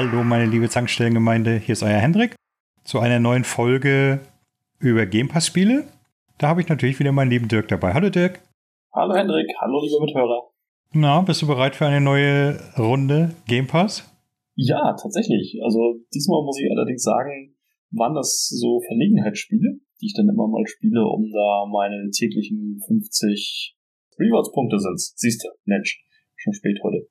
Hallo, meine liebe Zankstellengemeinde, hier ist euer Hendrik zu einer neuen Folge über Game Pass Spiele. Da habe ich natürlich wieder meinen lieben Dirk dabei. Hallo Dirk. Hallo Hendrik, hallo liebe Mithörer. Na, bist du bereit für eine neue Runde Game Pass? Ja, tatsächlich. Also diesmal muss ich allerdings sagen, waren das so Verlegenheitsspiele, die ich dann immer mal spiele, um da meine täglichen 50 Rewards-Punkte sind. Siehst du, Mensch, schon spät heute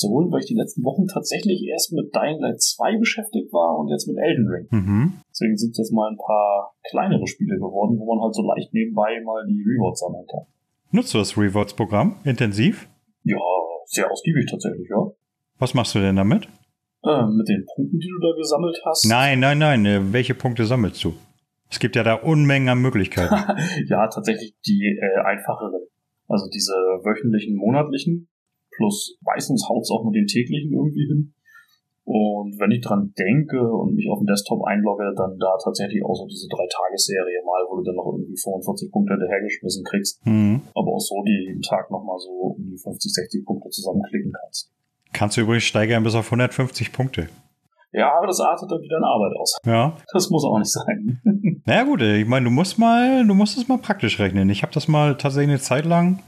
zu holen, weil ich die letzten Wochen tatsächlich erst mit Dying Light 2 beschäftigt war und jetzt mit Elden Ring. Mhm. Deswegen sind jetzt mal ein paar kleinere Spiele geworden, wo man halt so leicht nebenbei mal die Rewards sammeln kann. Nutzt du das Rewards-Programm intensiv? Ja, sehr ausgiebig tatsächlich, ja. Was machst du denn damit? Äh, mit den Punkten, die du da gesammelt hast. Nein, nein, nein. Äh, welche Punkte sammelst du? Es gibt ja da Unmengen an Möglichkeiten. ja, tatsächlich die äh, einfachere. Also diese wöchentlichen, monatlichen plus meistens haut es auch mit den täglichen irgendwie hin. Und wenn ich dran denke und mich auf den Desktop einlogge, dann da tatsächlich auch so diese drei-Tages-Serie mal, wo du dann noch irgendwie 45 Punkte hinterhergeschmissen kriegst. Mhm. Aber auch so die jeden Tag nochmal so um die 50, 60 Punkte zusammenklicken kannst. Kannst du übrigens steigern bis auf 150 Punkte. Ja, aber das artet dann wieder in Arbeit aus. Ja. Das muss auch nicht sein. naja gut, ich meine, du musst mal, du musst es mal praktisch rechnen. Ich habe das mal tatsächlich eine Zeit lang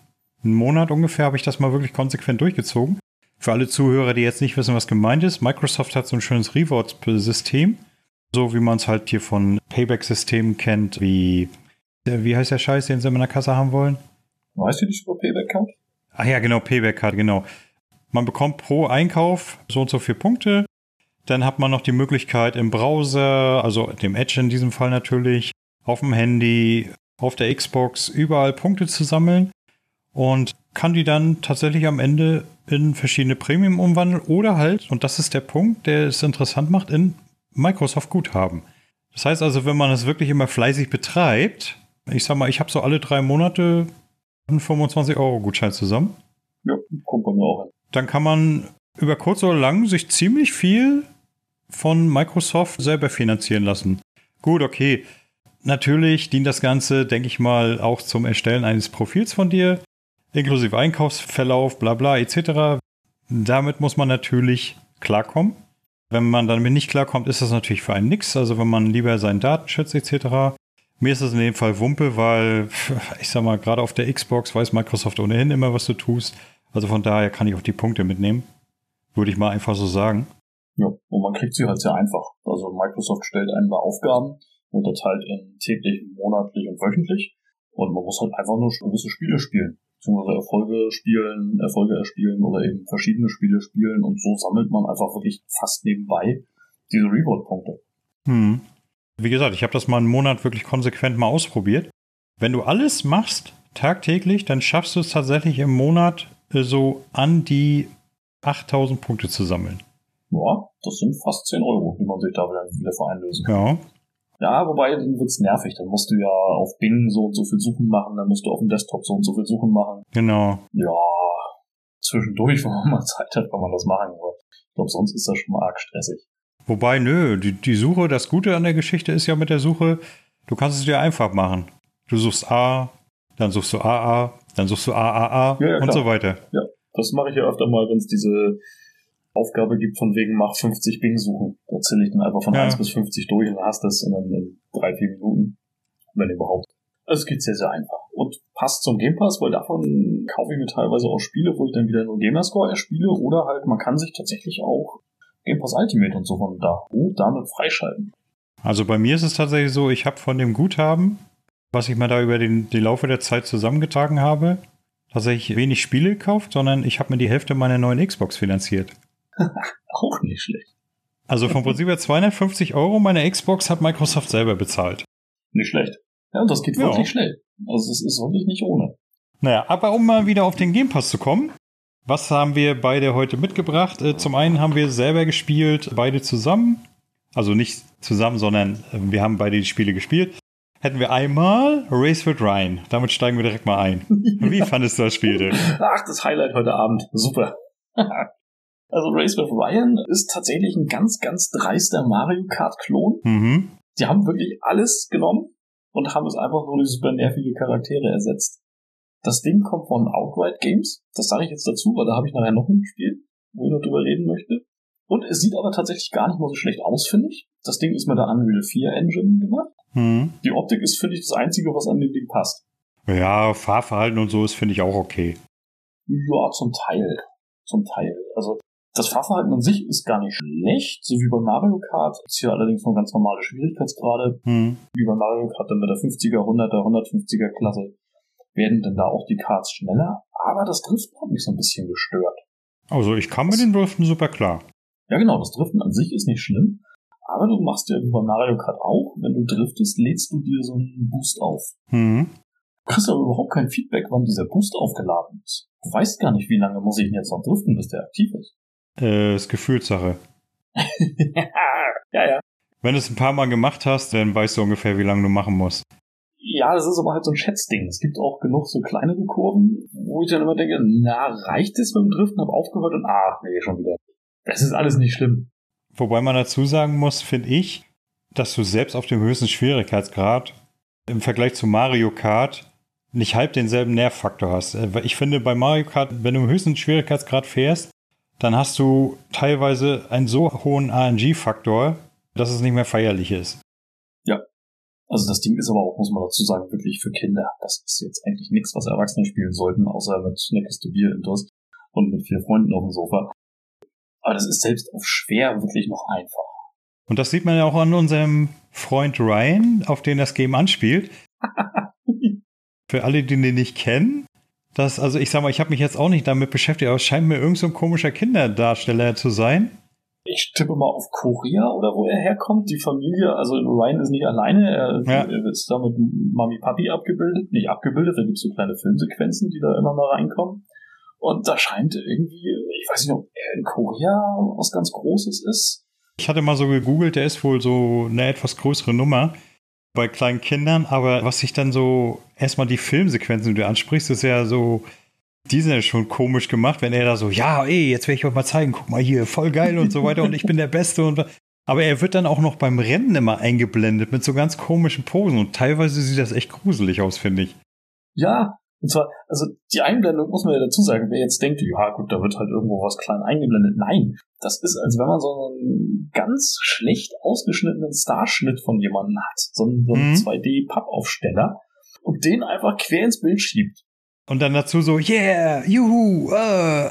einen Monat ungefähr habe ich das mal wirklich konsequent durchgezogen. Für alle Zuhörer, die jetzt nicht wissen, was gemeint ist, Microsoft hat so ein schönes Rewards-System, so wie man es halt hier von Payback-Systemen kennt, wie, wie heißt der Scheiß, den sie in der Kasse haben wollen? Weißt du nicht über Payback-Card? Ach ja, genau, Payback-Card, genau. Man bekommt pro Einkauf so und so viele Punkte. Dann hat man noch die Möglichkeit im Browser, also dem Edge in diesem Fall natürlich, auf dem Handy, auf der Xbox, überall Punkte zu sammeln und kann die dann tatsächlich am Ende in verschiedene Premium umwandeln oder halt, und das ist der Punkt, der es interessant macht, in Microsoft Guthaben. Das heißt also, wenn man es wirklich immer fleißig betreibt, ich sag mal, ich habe so alle drei Monate einen 25-Euro-Gutschein zusammen. Ja, kommt bei mir auch. Dann kann man über kurz oder lang sich ziemlich viel von Microsoft selber finanzieren lassen. Gut, okay. Natürlich dient das Ganze, denke ich mal, auch zum Erstellen eines Profils von dir inklusive Einkaufsverlauf, bla bla etc. Damit muss man natürlich klarkommen. Wenn man damit nicht klarkommt, ist das natürlich für einen nix. Also wenn man lieber seinen Datenschutz etc. Mir ist es in dem Fall Wumpe, weil ich sag mal, gerade auf der Xbox weiß Microsoft ohnehin immer, was du tust. Also von daher kann ich auch die Punkte mitnehmen. Würde ich mal einfach so sagen. Ja, und man kriegt sie halt sehr einfach. Also Microsoft stellt einem da Aufgaben, unterteilt in täglich, monatlich und wöchentlich. Und man muss halt einfach nur gewisse Spiele spielen beziehungsweise Erfolge spielen, Erfolge erspielen oder eben verschiedene Spiele spielen und so sammelt man einfach wirklich fast nebenbei diese Reward-Punkte. Hm. Wie gesagt, ich habe das mal einen Monat wirklich konsequent mal ausprobiert. Wenn du alles machst, tagtäglich, dann schaffst du es tatsächlich im Monat äh, so an die 8000 Punkte zu sammeln. Ja, das sind fast 10 Euro, die man sich da wieder vereinlösen kann. Ja. Ja, wobei dann wird's nervig. Dann musst du ja auf Bing so und so viel Suchen machen, dann musst du auf dem Desktop so und so viel Suchen machen. Genau. Ja, zwischendurch, wenn man mal Zeit hat, kann man das machen. Aber ich glaube, sonst ist das schon mal arg stressig. Wobei, nö, die, die Suche, das Gute an der Geschichte ist ja mit der Suche, du kannst es dir einfach machen. Du suchst A, dann suchst du AA, dann suchst du AAA ja, ja, und so weiter. Ja, das mache ich ja öfter mal, wenn es diese Aufgabe gibt, von wegen mach 50 Bing suchen. Da zähle ich dann einfach von ja. 1 bis 50 durch und hast das in, in drei, vier Minuten, wenn überhaupt. Also es geht sehr, sehr einfach. Und passt zum Game Pass, weil davon kaufe ich mir teilweise auch Spiele, wo ich dann wieder nur Gamerscore erspiele oder halt man kann sich tatsächlich auch Game Pass Ultimate und so von da und damit freischalten. Also bei mir ist es tatsächlich so, ich habe von dem Guthaben, was ich mir da über den, die Laufe der Zeit zusammengetragen habe, tatsächlich wenig Spiele gekauft, sondern ich habe mir die Hälfte meiner neuen Xbox finanziert. Auch nicht schlecht. Also vom Prinzip her 250 Euro meine Xbox hat Microsoft selber bezahlt. Nicht schlecht. Ja, und das geht ja. wirklich schnell. Also es ist wirklich nicht ohne. Naja, aber um mal wieder auf den Game Pass zu kommen, was haben wir beide heute mitgebracht? Äh, zum einen haben wir selber gespielt, beide zusammen. Also nicht zusammen, sondern äh, wir haben beide die Spiele gespielt. Hätten wir einmal Race with Ryan. Damit steigen wir direkt mal ein. Wie fandest du das Spiel denn? Ach, das Highlight heute Abend. Super. Also Race with Ryan ist tatsächlich ein ganz, ganz dreister Mario Kart-Klon. Mhm. Die haben wirklich alles genommen und haben es einfach nur durch super nervige Charaktere ersetzt. Das Ding kommt von Outright Games. Das sage ich jetzt dazu, weil da habe ich nachher noch ein Spiel, wo ich noch drüber reden möchte. Und es sieht aber tatsächlich gar nicht mal so schlecht aus, finde ich. Das Ding ist mit der Unreal 4 Engine gemacht. Hm. Die Optik ist, finde ich, das Einzige, was an dem Ding passt. Ja, Fahrverhalten und so ist, finde ich, auch okay. Ja, zum Teil. Zum Teil. Also, das Fahrverhalten an sich ist gar nicht schlecht, so wie bei Mario Kart. Ist hier allerdings nur ganz normale Schwierigkeitsgrade. Hm. Wie bei Mario Kart dann mit der 50er, 100er, 150er Klasse werden dann da auch die Karts schneller. Aber das Driften hat mich so ein bisschen gestört. Also, ich kam mit den Driften super klar. Ja, genau, das Driften an sich ist nicht schlimm. Aber du machst ja wie bei Mario Kart auch, wenn du driftest, lädst du dir so einen Boost auf. Hm. Du kriegst aber überhaupt kein Feedback, wann dieser Boost aufgeladen ist. Du weißt gar nicht, wie lange muss ich denn jetzt noch driften, bis der aktiv ist. Äh, ist Gefühlssache. ja, ja. Wenn du es ein paar Mal gemacht hast, dann weißt du ungefähr, wie lange du machen musst. Ja, das ist aber halt so ein Schätzding. Es gibt auch genug so kleinere Kurven, wo ich dann immer denke, na, reicht es mit dem Driften, hab aufgehört und ach, nee, schon wieder. Das ist alles nicht schlimm. Wobei man dazu sagen muss, finde ich, dass du selbst auf dem höchsten Schwierigkeitsgrad im Vergleich zu Mario Kart nicht halb denselben Nervfaktor hast. Äh, Ich finde, bei Mario Kart, wenn du im höchsten Schwierigkeitsgrad fährst, dann hast du teilweise einen so hohen RNG-Faktor, dass es nicht mehr feierlich ist. Also das Ding ist aber auch, muss man dazu sagen, wirklich für Kinder. Das ist jetzt eigentlich nichts, was Erwachsene spielen sollten, außer mit einer Kiste Bier intus und mit vier Freunden auf dem Sofa. Aber das ist selbst auf schwer wirklich noch einfach. Und das sieht man ja auch an unserem Freund Ryan, auf den das Game anspielt. Für alle, die den nicht kennen, das, also ich sag mal, ich habe mich jetzt auch nicht damit beschäftigt, aber es scheint mir irgend so ein komischer Kinderdarsteller zu sein. Ich tippe mal auf Korea oder wo er herkommt. Die Familie, also Ryan ist nicht alleine, er, Ja. ist da mit Mami Papi abgebildet. Nicht abgebildet, da gibt's so kleine Filmsequenzen, die da immer mal reinkommen. Und da scheint irgendwie, ich weiß nicht, ob er in Korea was ganz Großes ist. Ich hatte mal so gegoogelt, der ist wohl so eine etwas größere Nummer bei kleinen Kindern, aber was sich dann so, erstmal die Filmsequenzen, die du ansprichst, ist ja so, die sind ja schon komisch gemacht, wenn er da so, ja, ey, jetzt werde ich euch mal zeigen, guck mal hier, voll geil und so weiter und ich bin der Beste und aber er wird dann auch noch beim Rennen immer eingeblendet mit so ganz komischen Posen und teilweise sieht das echt gruselig aus, finde ich. Ja, und zwar, also die Einblendung muss man ja dazu sagen, wer jetzt denkt, ja gut, da wird halt irgendwo was klein eingeblendet. Nein, das ist, als wenn man so einen ganz schlecht ausgeschnittenen Starschnitt von jemandem hat. So einen, so einen Mhm. 2D-Pappaufsteller und den einfach quer ins Bild schiebt. Und dann dazu so, yeah, juhu, äh.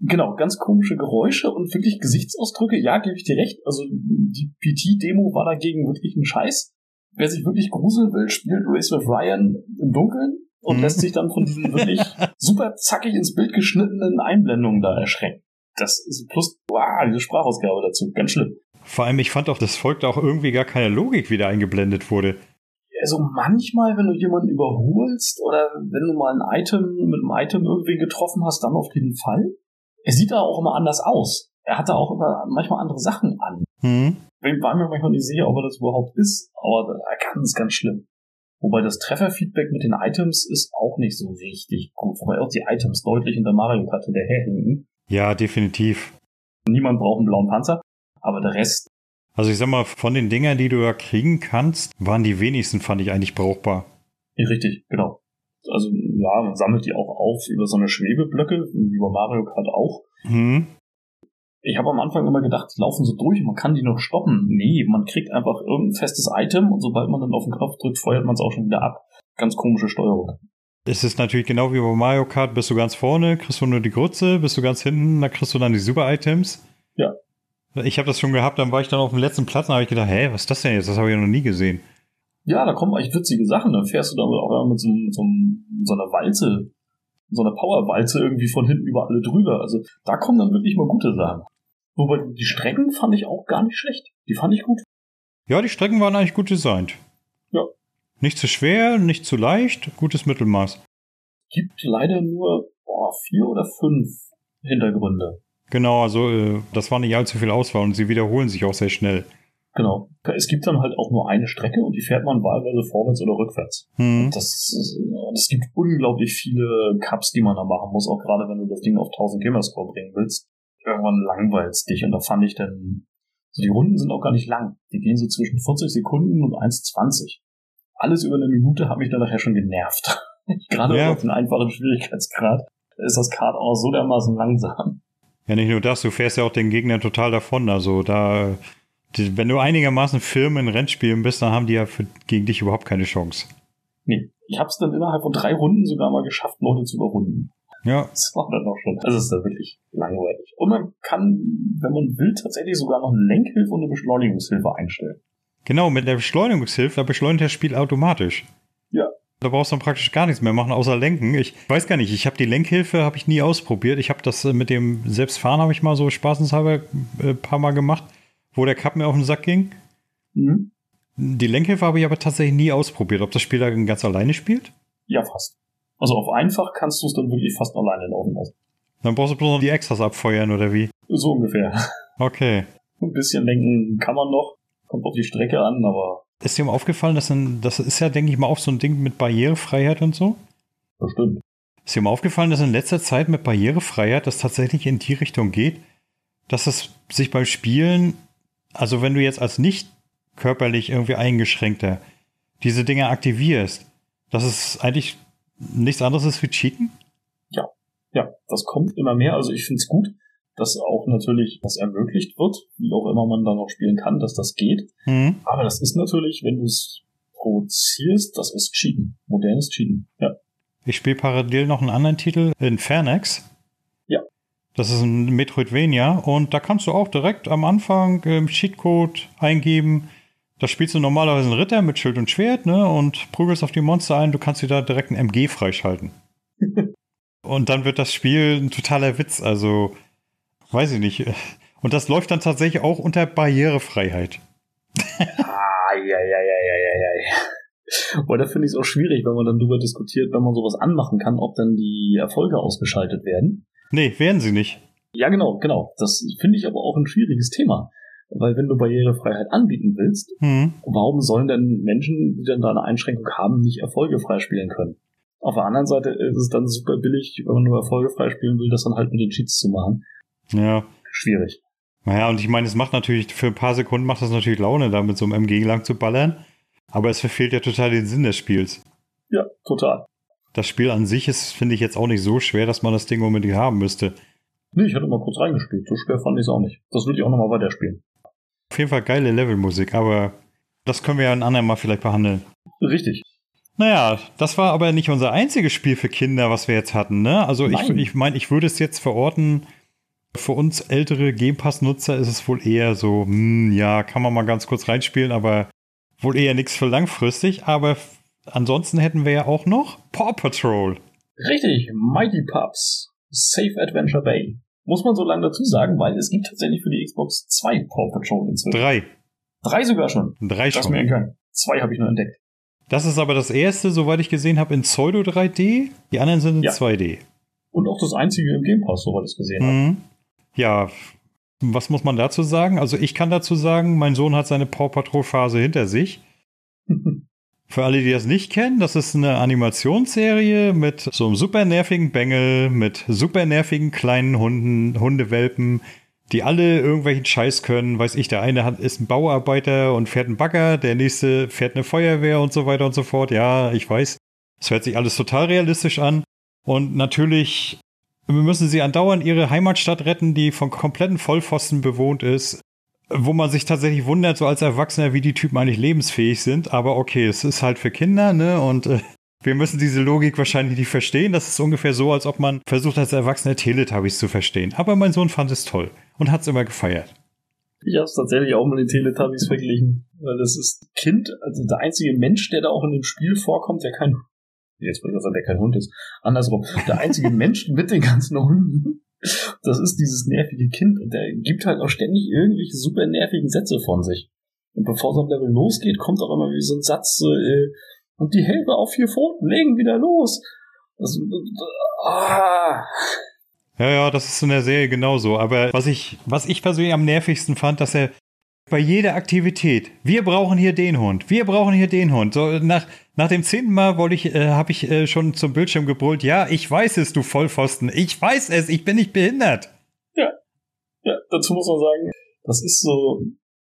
Genau, ganz komische Geräusche und wirklich Gesichtsausdrücke. Ja, gebe ich dir recht. Also die PT-Demo war dagegen wirklich ein Scheiß. Wer sich wirklich gruseln will, spielt Race with Ryan im Dunkeln und Mhm. lässt sich dann von diesen wirklich super zackig ins Bild geschnittenen Einblendungen da erschrecken. Das ist plus, wow, diese Sprachausgabe dazu, ganz schlimm. Vor allem, ich fand auch, das folgte auch irgendwie gar keine Logik, wie da eingeblendet wurde. Also manchmal, wenn du jemanden überholst oder wenn du mal ein Item mit einem Item irgendwie getroffen hast, dann auf jeden Fall. Er sieht da auch immer anders aus. Er hat da auch immer manchmal andere Sachen an. Hm? Ich war mir manchmal nicht sicher, ob er das überhaupt ist, aber ganz, ganz schlimm. Wobei das Trefferfeedback mit den Items ist auch nicht so richtig gut. Wobei auch die Items deutlich hinter Mario Kart hinterherhinken. Ja, definitiv. Niemand braucht einen blauen Panzer, aber der Rest, Also ich sag mal, von den Dingern, die du da kriegen kannst, waren die wenigsten, fand ich eigentlich brauchbar. ja, richtig, genau. Also ja, man sammelt die auch auf über so eine Schwebeblöcke, wie bei Mario Kart auch. Hm? Ich habe am Anfang immer gedacht, die laufen so durch und man kann die noch stoppen. Nee, man kriegt einfach irgendein festes Item und sobald man dann auf den Knopf drückt, feuert man es auch schon wieder ab. Ganz komische Steuerung. Es ist natürlich genau wie bei Mario Kart, bist du ganz vorne, kriegst du nur die Grütze, bist du ganz hinten, da kriegst du dann die Super-Items. Ja. Ich habe das schon gehabt, dann war ich dann auf dem letzten Platz und habe ich gedacht, hä, was ist das denn jetzt? Das habe ich ja noch nie gesehen. Ja, da kommen echt witzige Sachen. Dann fährst du da auch mit so, so, mit so einer Walze, so einer Powerwalze irgendwie von hinten über alle drüber. Also da kommen dann wirklich mal gute Sachen. Wobei die Strecken fand ich auch gar nicht schlecht. Die fand ich gut. Ja, die Strecken waren eigentlich gut designt. Ja. Nicht zu schwer, nicht zu leicht, gutes Mittelmaß. Gibt leider nur boah, vier oder fünf Hintergründe. Genau, also äh, das war nicht allzu viel Auswahl und sie wiederholen sich auch sehr schnell. Genau. Es gibt dann halt auch nur eine Strecke und die fährt man wahlweise vorwärts oder rückwärts. Hm. Das es gibt unglaublich viele Cups, die man da machen muss, auch gerade wenn du das Ding auf 1000 Gamerscore bringen willst. Irgendwann langweilst dich und da fand ich dann, so die Runden sind auch gar nicht lang. Die gehen so zwischen 40 Sekunden und 1,20. Alles über eine Minute hat mich dann nachher schon genervt. gerade Ja. auf den einfachen Schwierigkeitsgrad ist das Kart auch so dermaßen langsam. Ja, nicht nur das, du fährst ja auch den Gegner total davon. Also da, die, wenn du einigermaßen Firmen in Rennspielen bist, dann haben die ja für, gegen dich überhaupt keine Chance. Nee, ich habe es dann innerhalb von drei Runden sogar mal geschafft, Leute zu überrunden. Ja. Das war dann auch schon. Es ist da wirklich langweilig. Und man kann, wenn man will, tatsächlich sogar noch eine Lenkhilfe und eine Beschleunigungshilfe einstellen. Genau, mit der Beschleunigungshilfe, da beschleunigt das Spiel automatisch. Ja. Da brauchst du dann praktisch gar nichts mehr machen, außer lenken. Ich weiß gar nicht, ich habe die Lenkhilfe habe ich nie ausprobiert. Ich habe das äh, mit dem Selbstfahren habe ich mal so spaßenshalber ein äh, paar Mal gemacht, wo der Cup mir auf den Sack ging. Mhm. Die Lenkhilfe habe ich aber tatsächlich nie ausprobiert. Ob das Spiel da ganz alleine spielt? Ja, fast. Also auf einfach kannst du es dann wirklich fast alleine laufen lassen. Dann brauchst du bloß noch die Extras abfeuern, oder wie? So ungefähr. Okay. Ein bisschen lenken kann man noch. Kommt auf die Strecke an, aber. Ist dir mal aufgefallen, dass ein, das ist ja, denke ich mal, auch so ein Ding mit Barrierefreiheit und so? Bestimmt. Ist dir mal aufgefallen, dass in letzter Zeit mit Barrierefreiheit das tatsächlich in die Richtung geht, dass es sich beim Spielen, also wenn du jetzt als nicht körperlich irgendwie eingeschränkter diese Dinge aktivierst, dass es eigentlich nichts anderes ist wie Cheaten? Ja, ja, das kommt immer mehr. Also ich finde es gut, dass auch natürlich das ermöglicht wird, wie auch immer man da noch spielen kann, dass das geht. Mhm. Aber das ist natürlich, wenn du es provozierst, das ist Cheaten. Modernes Cheaten. Ja. Ich spiele parallel noch einen anderen Titel in Fairnex. Ja. Das ist ein Metroidvania und da kannst du auch direkt am Anfang ähm, Cheatcode eingeben. Da spielst du normalerweise einen Ritter mit Schild und Schwert, ne? Und prügelst auf die Monster ein. Du kannst dir da direkt ein MG freischalten. und dann wird das Spiel ein totaler Witz. Also, weiß ich nicht. Und das läuft dann tatsächlich auch unter Barrierefreiheit. ah, ja, ja, ja, ja, ja, ja. Weil da finde ich es auch schwierig, wenn man dann drüber diskutiert, wenn man sowas anmachen kann, ob dann die Erfolge ausgeschaltet werden. Nee, werden sie nicht. Ja, genau, genau. Das finde ich aber auch ein schwieriges Thema. Weil wenn du Barrierefreiheit anbieten willst, Hm. warum sollen denn Menschen, die dann da eine Einschränkung haben, nicht Erfolge freispielen können? Auf der anderen Seite ist es dann super billig, wenn man nur Erfolge freispielen will, das dann halt mit den Cheats zu machen. Ja. Schwierig. Naja, und ich meine, es macht natürlich, für ein paar Sekunden macht das natürlich Laune, da mit so einem MG lang zu ballern. Aber es verfehlt ja total den Sinn des Spiels. Ja, total. Das Spiel an sich ist, finde ich, jetzt auch nicht so schwer, dass man das Ding unbedingt haben müsste. Nee, ich hatte mal kurz reingespielt. So schwer fand ich es auch nicht. Das würde ich auch nochmal weiterspielen. Auf jeden Fall geile Levelmusik, aber das können wir ja ein andermal vielleicht behandeln. Richtig. Naja, das war aber nicht unser einziges Spiel für Kinder, was wir jetzt hatten, ne? Also ich, Nein. ich meine, ich würde es jetzt verorten, für uns ältere Game Pass-Nutzer ist es wohl eher so, hm, ja, kann man mal ganz kurz reinspielen, aber wohl eher nichts für langfristig. Aber ansonsten hätten wir ja auch noch Paw Patrol. Richtig. Mighty Pups. Safe Adventure Bay. Muss man so lange dazu sagen, weil es gibt tatsächlich für die Xbox zwei Paw Patrol inzwischen. Drei. Drei sogar schon. Drei Das schon. mir können. Zwei habe ich nur entdeckt. Das ist aber das erste, soweit ich gesehen habe, in Pseudo 3D. Die anderen sind in Ja. 2D. Und auch das einzige im Game Pass, soweit ich es gesehen habe. Mhm. Ja, was muss man dazu sagen? Also ich kann dazu sagen, mein Sohn hat seine Paw Patrol Phase hinter sich. Für alle, die das nicht kennen, das ist eine Animationsserie mit so einem super nervigen Bengel, mit super nervigen kleinen Hunden, Hundewelpen, die alle irgendwelchen Scheiß können. Weiß ich, der eine hat, ist ein Bauarbeiter und fährt einen Bagger, der nächste fährt eine Feuerwehr und so weiter und so fort. Ja, ich weiß, es hört sich alles total realistisch an. Und natürlich müssen sie andauernd ihre Heimatstadt retten, die von kompletten Vollpfosten bewohnt ist wo man sich tatsächlich wundert, so als Erwachsener, wie die Typen eigentlich lebensfähig sind. Aber okay, es ist halt für Kinder, ne? Und äh, wir müssen diese Logik wahrscheinlich nicht verstehen. Das ist ungefähr so, als ob man versucht, als Erwachsener Teletubbies zu verstehen. Aber mein Sohn fand es toll und hat es immer gefeiert. Ich habe es tatsächlich auch mit den Teletubbies verglichen. Weil das ist Kind, also der einzige Mensch, der da auch in dem Spiel vorkommt, der kein jetzt wollte ich sagen, der kein Hund ist. Andersrum, der einzige Mensch mit den ganzen Hunden, das ist dieses nervige Kind. Und der gibt halt auch ständig irgendwelche super nervigen Sätze von sich. Und bevor so ein Level losgeht, kommt auch immer wie so ein Satz, so, äh, und die Helfer auf vier Pfoten legen wieder los. Das, ah. Ja, ja, das ist in der Serie genauso. Aber was ich, was ich persönlich am nervigsten fand, dass er bei jeder Aktivität, wir brauchen hier den Hund, wir brauchen hier den Hund. So nach, nach dem zehnten Mal wollte ich, äh, habe ich äh, schon zum Bildschirm gebrüllt, ja, ich weiß es, du Vollpfosten, ich weiß es, ich bin nicht behindert. Ja, dazu muss man sagen, das ist so,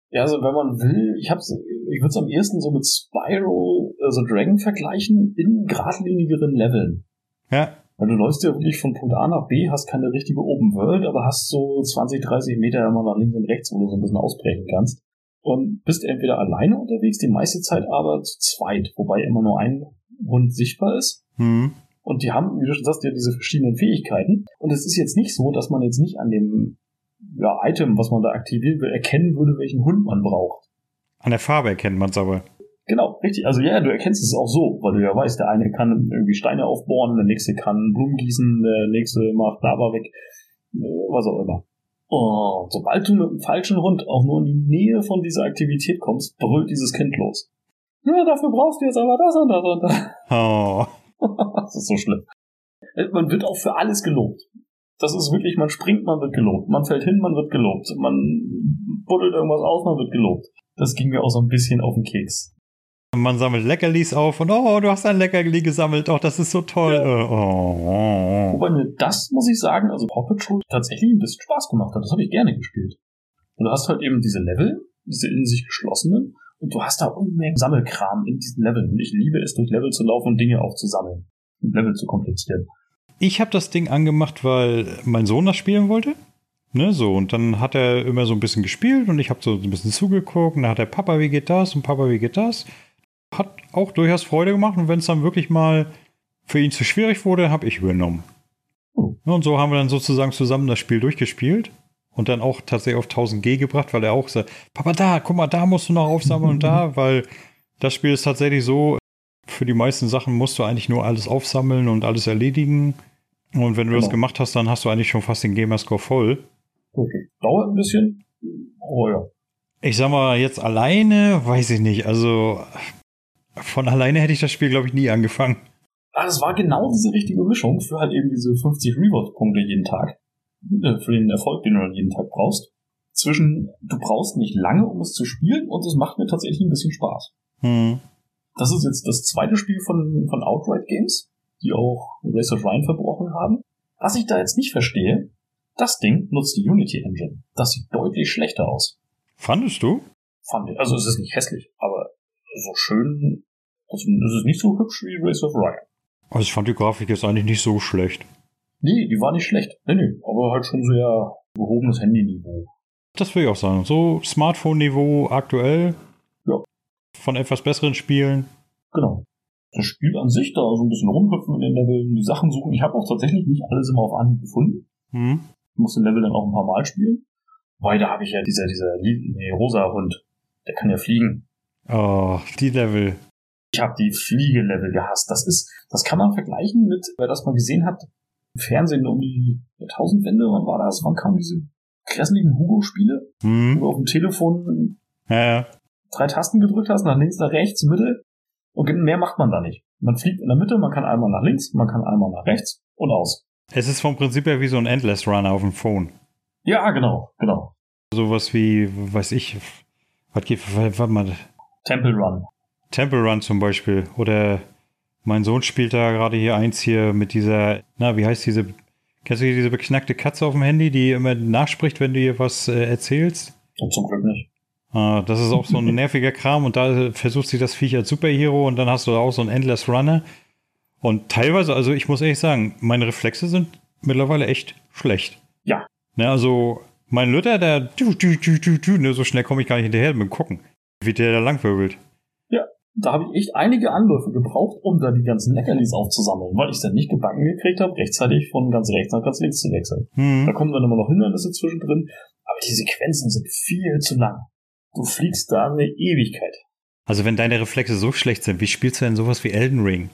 ja, also wenn man will, ich hab's, ich würde es am ehesten so mit Spyro, also Dragon vergleichen, in geradlinigeren Leveln. Ja, Weil du läufst ja wirklich von Punkt A nach B, hast keine richtige Open World, aber hast so 20, 30 Meter immer nach links und rechts, wo du so ein bisschen ausbrechen kannst. Und bist entweder alleine unterwegs, die meiste Zeit aber zu zweit, wobei immer nur ein Hund sichtbar ist. Hm. Und die haben, wie du schon sagst, ja diese verschiedenen Fähigkeiten. Und es ist jetzt nicht so, dass man jetzt nicht an dem ja, Item, was man da aktivieren will, erkennen würde, welchen Hund man braucht. An der Farbe erkennt man es aber. Genau, richtig. Also ja, du erkennst es auch so, weil du ja weißt, der eine kann irgendwie Steine aufbohren, der nächste kann Blumen gießen, der nächste macht Lava weg, äh, was auch immer. Und sobald du mit dem falschen Hund auch nur in die Nähe von dieser Aktivität kommst, brüllt dieses Kind los. Ja, dafür brauchst du jetzt aber das und das und das. Oh. das ist so schlimm. Äh, Man wird auch für alles gelobt. Das ist wirklich, man springt, man wird gelobt. Man fällt hin, man wird gelobt. Man buddelt irgendwas aus, man wird gelobt. Das ging mir auch so ein bisschen auf den Keks. Man sammelt Leckerlis auf und oh, du hast ein Leckerli gesammelt. Oh, das ist so toll. Ja. Äh, Oh. Wobei mir das, muss ich sagen, also Paw Patrol tatsächlich ein bisschen Spaß gemacht hat. Das habe ich gerne gespielt. Und du hast halt eben diese Level, diese in sich geschlossenen, und du hast da Unmengen Sammelkram in diesen Leveln. Und ich liebe es, durch Level zu laufen und Dinge aufzusammeln. Und Level zu komplettieren. Ich habe das Ding angemacht, weil mein Sohn das spielen wollte. Ne, so, und dann hat er immer so ein bisschen gespielt und ich habe so ein bisschen zugeguckt und dann hat er Papa, wie geht das? Und Papa, wie geht das? Hat auch durchaus Freude gemacht und wenn es dann wirklich mal für ihn zu schwierig wurde, habe ich übernommen. Oh. Und so haben wir dann sozusagen zusammen das Spiel durchgespielt und dann auch tatsächlich auf 1000G gebracht, weil er auch sagt, Papa, da, guck mal, da musst du noch aufsammeln und da, weil das Spiel ist tatsächlich so, für die meisten Sachen musst du eigentlich nur alles aufsammeln und alles erledigen. Und wenn du das Genau. gemacht hast, dann hast du eigentlich schon fast den Gamerscore voll. Okay. Dauert ein bisschen. Oh ja. Ich sag mal, jetzt alleine, weiß ich nicht. Also von alleine hätte ich das Spiel, glaube ich, nie angefangen. Ah, das war genau diese richtige Mischung für halt eben diese 50 Reward-Punkte jeden Tag. Äh, Für den Erfolg, den du dann jeden Tag brauchst. Zwischen, du brauchst nicht lange, um es zu spielen und es macht mir tatsächlich ein bisschen Spaß. Hm. Das ist jetzt das zweite Spiel von, von Outright Games, die auch Race of Ryan verbrochen haben. Was ich da jetzt nicht verstehe, das Ding nutzt die Unity Engine. Das sieht deutlich schlechter aus. Fandest du? Fand ich. Also es ist nicht hässlich, aber so schön, also es ist nicht so hübsch wie Race of Ryan. Also ich fand die Grafik jetzt eigentlich nicht so schlecht. Nee, die war nicht schlecht. Nee, nee, aber halt schon sehr gehobenes Handyniveau. Das will ich auch sagen. So Smartphone-Niveau aktuell. Ja. Von etwas besseren Spielen. Genau. Das Spiel an sich, da so ein bisschen rumhüpfen in den Leveln, die Sachen suchen. Ich habe auch tatsächlich nicht alles immer auf Anhieb gefunden. Hm. Ich muss den Level dann auch ein paar Mal spielen. Weil da habe ich ja dieser, dieser nee, rosa Hund. Der kann ja fliegen. Oh, die Level. Ich habe die Fliegelevel gehasst. Das ist, das kann man vergleichen mit, wer das mal gesehen hat, im Fernsehen um die Jahrtausendwende, wann war das? Wann kamen diese grässlichen Hugo-Spiele? Wo Hm. du auf dem Telefon Ja, ja. drei Tasten gedrückt hast, nach links, nach rechts, Mitte. Und mehr macht man da nicht. Man fliegt in der Mitte, man kann einmal nach links, man kann einmal nach rechts und aus. Es ist vom Prinzip her wie so ein Endless Runner auf dem Phone. Ja, genau, genau. Sowas wie, weiß ich, was geht, warte mal, Temple Run. Temple Run zum Beispiel. Oder mein Sohn spielt da gerade hier eins hier mit dieser, na, wie heißt diese, kennst du hier diese beknackte Katze auf dem Handy, die immer nachspricht, wenn du ihr was äh, erzählst? Und zum Glück nicht. Ah, das ist auch so ein nerviger Kram und da versucht sich das Viech als Superhero und dann hast du auch so einen Endless Runner. Und teilweise, also ich muss ehrlich sagen, meine Reflexe sind mittlerweile echt schlecht. Ja. Ne, also mein Lütter, der du, du, du, du, du, ne, so schnell komme ich gar nicht hinterher mit dem Gucken, wie der da langwirbelt. Da habe ich echt einige Anläufe gebraucht, um da die ganzen Leckerlis aufzusammeln, weil ich es dann nicht gebacken gekriegt habe, rechtzeitig von ganz rechts nach ganz links zu wechseln. Da Hm. kommen dann immer noch Hindernisse zwischendrin, aber die Sequenzen sind viel zu lang. Du fliegst da eine Ewigkeit. Also wenn deine Reflexe so schlecht sind, wie spielst du denn sowas wie Elden Ring?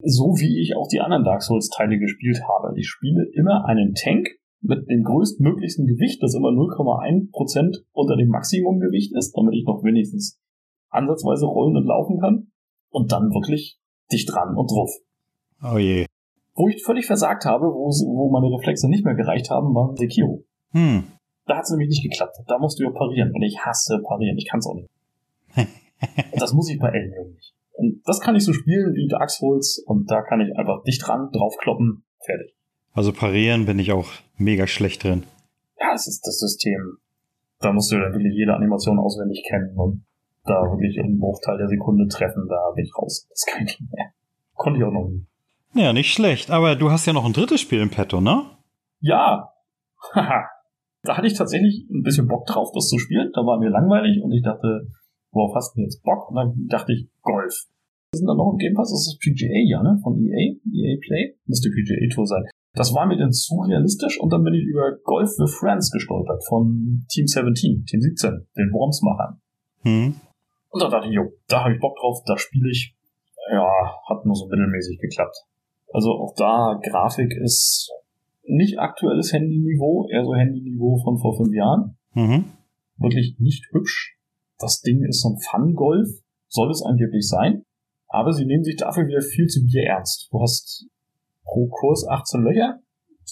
so wie ich auch die anderen Dark Souls Teile gespielt habe. Ich spiele immer einen Tank mit dem größtmöglichsten Gewicht, das immer 0,1% unter dem Maximumgewicht ist, damit ich noch wenigstens ansatzweise rollen und laufen kann. Und dann wirklich dicht dran und drauf. Oh je. Wo ich völlig versagt habe, wo, wo meine Reflexe nicht mehr gereicht haben, war Sekiro. Hm. Da hat es nämlich nicht geklappt. Da musst du ja parieren. Und ich hasse parieren. Ich kann es auch nicht. Das muss ich bei Elden nicht. Und das kann ich so spielen wie Dark Souls. Und da kann ich einfach dicht dran, draufkloppen, fertig. Also parieren bin ich auch mega schlecht drin. Ja, es ist das System. Da musst du dann wirklich jede Animation auswendig kennen und da wirklich einen Bruchteil der Sekunde treffen. Da bin ich raus. Das kann ich nicht mehr. Konnte ich auch noch nie. Ja, nicht schlecht. Aber du hast ja noch ein drittes Spiel im Petto, ne? Ja. Haha. da hatte ich tatsächlich ein bisschen Bock drauf, das zu spielen. Da war mir langweilig und ich dachte, worauf hast du jetzt Bock? Und dann dachte ich, Golf. Das sind dann noch im Game Pass, das ist PGA, ja, ne? Von EA, EA Play. Müsste PGA Tour sein. Das war mir dann zu realistisch und dann bin ich über Golf with Friends gestolpert von Team 17, Team 17, den Wormsmachern. Hm. Und da dachte ich, jo, da habe ich Bock drauf, da spiele ich. Ja, hat nur so mittelmäßig geklappt. Also auch da, Grafik ist nicht aktuelles Handyniveau, eher so Handyniveau von vor fünf Jahren. Mhm. Wirklich nicht hübsch. Das Ding ist so ein Fun-Golf, soll es angeblich sein. Aber sie nehmen sich dafür wieder viel zu Bier ernst. Du hast pro Kurs 18 Löcher.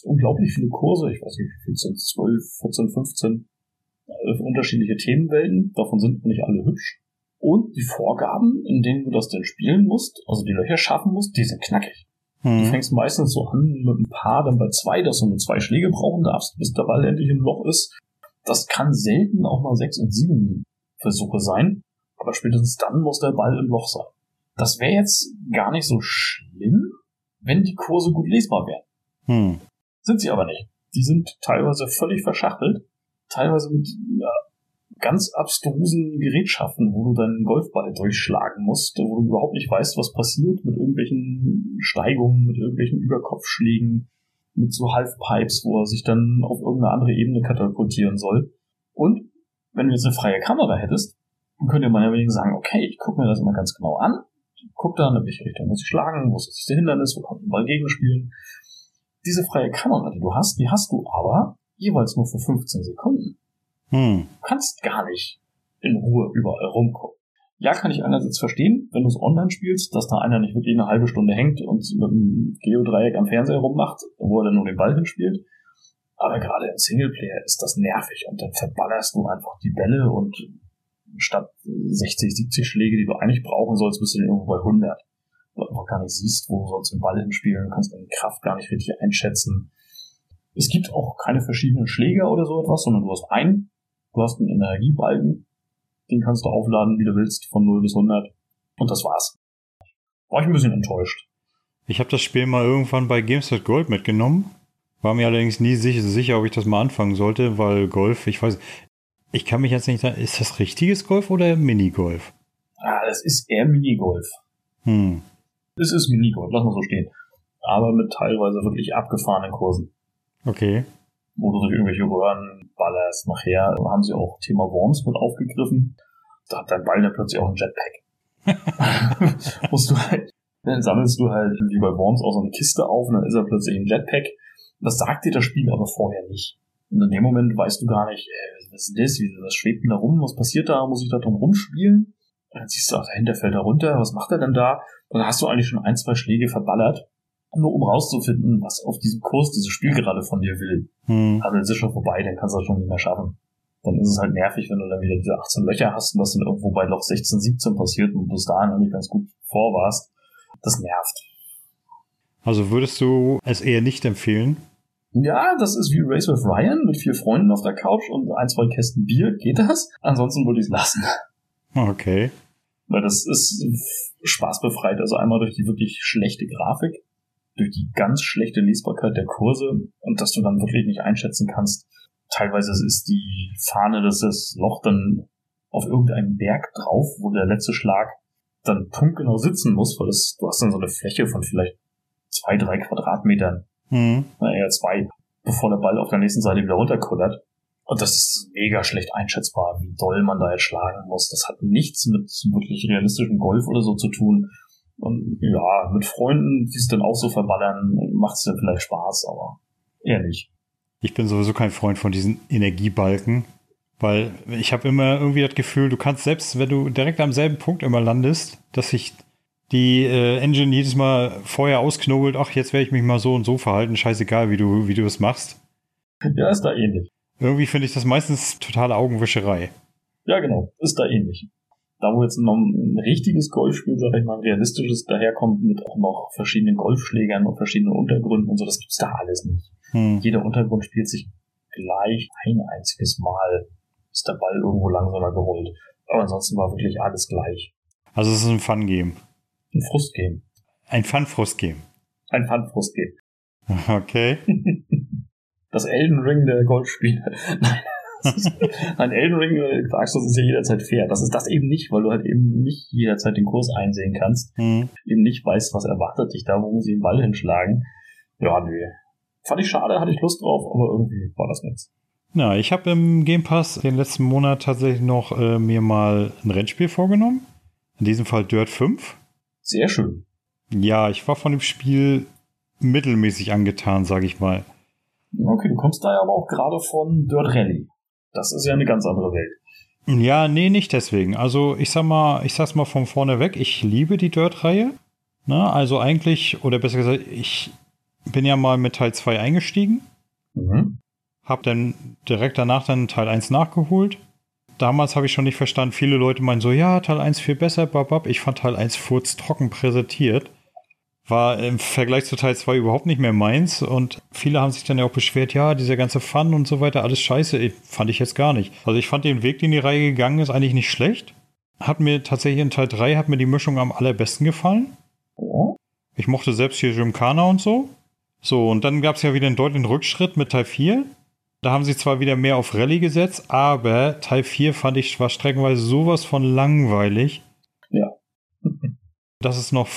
unglaublich viele Kurse. Ich weiß nicht, wie viel sind 12, 14, 15 unterschiedliche Themenwelten. Davon sind nicht alle hübsch. Und die Vorgaben, in denen du das denn spielen musst, also die Löcher schaffen musst, die sind knackig. Hm. Du fängst meistens so an mit ein paar, dann bei zwei, dass du nur zwei Schläge brauchen darfst, bis der Ball endlich im Loch ist. Das kann selten auch mal sechs und sieben Versuche sein, aber spätestens dann muss der Ball im Loch sein. Das wäre jetzt gar nicht so schlimm, wenn die Kurse gut lesbar wären. Hm. Sind sie aber nicht. Die sind teilweise völlig verschachtelt, teilweise mit ja, ganz abstrusen Gerätschaften, wo du deinen Golfball durchschlagen musst, wo du überhaupt nicht weißt, was passiert, mit irgendwelchen Steigungen, mit irgendwelchen Überkopfschlägen, mit so Halfpipes, wo er sich dann auf irgendeine andere Ebene katapultieren soll. Und wenn du jetzt eine freie Kamera hättest, dann könnte man ja wenigstens sagen, okay, ich gucke mir das immer ganz genau an, guck dann, in welche Richtung muss ich schlagen, wo ist das Hindernis, wo kommt ein Ball gegenspielen. Diese freie Kamera, die du hast, die hast du aber jeweils nur für 15 Sekunden. Hm. Du kannst gar nicht in Ruhe überall rumgucken. Ja, kann ich einerseits verstehen, wenn du es online spielst, dass da einer nicht wirklich eine halbe Stunde hängt und mit dem Geodreieck am Fernseher rummacht, wo er dann nur den Ball hinspielt. Aber gerade im Singleplayer ist das nervig und dann verballerst du einfach die Bälle und statt 60, 70 Schläge, die du eigentlich brauchen sollst, bist du irgendwo bei 100. Du einfach gar nicht siehst, wo du sonst den Ball hinspielen, kannst deine Kraft gar nicht richtig einschätzen. Es gibt auch keine verschiedenen Schläger oder so etwas, sondern du hast einen, du hast einen Energiebalken, den kannst du aufladen, wie du willst, von 0 bis 100. Und das war's. War ich ein bisschen enttäuscht. Ich habe das Spiel mal irgendwann bei GameStop Gold mitgenommen. War mir allerdings nie sicher, sicher, ob ich das mal anfangen sollte, weil Golf, ich weiß, ich kann mich jetzt nicht sagen, ist das richtiges Golf oder Minigolf? Ah, das ist eher Minigolf. Hm. Es ist Minigolf, lass mal so stehen. Aber mit teilweise wirklich abgefahrenen Kursen. Okay. Wo du durch irgendwelche Röhren ballerst. Nachher haben sie auch Thema Worms mit aufgegriffen. Da hat dein Ball dann plötzlich auch ein Jetpack. Musst du halt, dann sammelst du halt wie bei Worms auch so eine Kiste auf und dann ist er plötzlich ein Jetpack. Das sagt dir das Spiel aber vorher nicht. Und in dem Moment weißt du gar nicht, äh, was ist das, wie, was schwebt denn da rum, was passiert da, muss ich da drum rumspielen? Und dann siehst du, ach, dahinter fällt er runter, was macht er denn da? Und dann hast du eigentlich schon ein, zwei Schläge verballert, nur um rauszufinden, was auf diesem Kurs dieses Spiel gerade von dir will. Hm. Aber dann ist es schon vorbei, dann kannst du das schon nicht mehr schaffen. Dann ist es halt nervig, wenn du dann wieder diese 18 Löcher hast und das dann irgendwo bei Loch 16, 17 passiert und du bis dahin eigentlich ganz gut vor warst. Das nervt. Also würdest du es eher nicht empfehlen? Ja, das ist wie Race with Ryan mit vier Freunden auf der Couch und ein, zwei Kästen Bier. Geht das? Ansonsten würde ich es lassen. Okay. Weil das ist spaßbefreit. Also einmal durch die wirklich schlechte Grafik, durch die ganz schlechte Lesbarkeit der Kurse und dass du dann wirklich nicht einschätzen kannst. Teilweise ist die Fahne, dass das Loch dann auf irgendeinem Berg drauf, wo der letzte Schlag dann punktgenau sitzen muss, weil das, du hast dann so eine Fläche von vielleicht zwei, drei Quadratmetern Mhm. eher zwei, bevor der Ball auf der nächsten Seite wieder runterkullert. Und das ist mega schlecht einschätzbar, wie doll man da jetzt schlagen muss. Das hat nichts mit wirklich realistischem Golf oder so zu tun. Und ja, mit Freunden, die es dann auch so verballern, macht es dann vielleicht Spaß, aber eher nicht. Ich bin sowieso kein Freund von diesen Energiebalken, weil ich habe immer irgendwie das Gefühl, du kannst selbst, wenn du direkt am selben Punkt immer landest, dass sich die äh, Engine jedes Mal vorher ausknobelt, ach, jetzt werde ich mich mal so und so verhalten, scheißegal, wie du, wie du es machst. Ja, ist da ähnlich. Irgendwie finde ich das meistens totale Augenwischerei. Ja, genau, ist da ähnlich. Da, wo jetzt noch ein richtiges Golfspiel, sag ich mal, ein realistisches daherkommt mit auch noch verschiedenen Golfschlägern und verschiedenen Untergründen und so, das gibt's da alles nicht. Hm. Jeder Untergrund spielt sich gleich ein einziges Mal, ist der Ball irgendwo langsamer gerollt. Aber ansonsten war wirklich alles gleich. Also es ist ein Fun-Game. Ein Frustgame. Ein Fun-Frust-Game. ein Pfandfrust geben. Okay. Das Elden Ring der Golfspiele. Ein Elden Ring, äh, sagst du, ist ja jederzeit fair. Das ist das eben nicht, weil du halt eben nicht jederzeit den Kurs einsehen kannst. Mhm. Eben nicht weißt, was erwartet dich da, wo muss ich den Ball hinschlagen. Ja, nee. Fand ich schade, hatte ich Lust drauf, aber irgendwie war das nichts. Na, ich habe im Game Pass den letzten Monat tatsächlich noch äh, mir mal ein Rennspiel vorgenommen. In diesem Fall Dirt 5. Sehr schön. Ja, ich war von dem Spiel mittelmäßig angetan, sage ich mal. Okay, du kommst da ja aber auch gerade von Dirt Rally. Das ist ja eine ganz andere Welt. Ja, nee, nicht deswegen. Also ich sag mal, ich sag's mal von vorne weg, ich liebe die Dirt-Reihe. also eigentlich, oder besser gesagt, ich bin ja mal mit Teil 2 eingestiegen. Mhm. Hab dann direkt danach dann Teil 1 nachgeholt. Damals habe ich schon nicht verstanden, viele Leute meinen so, ja, Teil 1 viel besser, babab. Ich fand Teil 1 furztrocken präsentiert war im Vergleich zu Teil 2 überhaupt nicht mehr meins und viele haben sich dann ja auch beschwert, ja, dieser ganze Fun und so weiter, alles scheiße, fand ich jetzt gar nicht. Also ich fand den Weg, den die Reihe gegangen ist, eigentlich nicht schlecht. Hat mir tatsächlich in Teil 3 hat mir die Mischung am allerbesten gefallen. Ich mochte selbst hier Gymkhana und so. So, und dann gab es ja wieder einen deutlichen Rückschritt mit Teil 4. Da haben sie zwar wieder mehr auf Rallye gesetzt, aber Teil 4 fand ich war streckenweise sowas von langweilig. Ja. dass es noch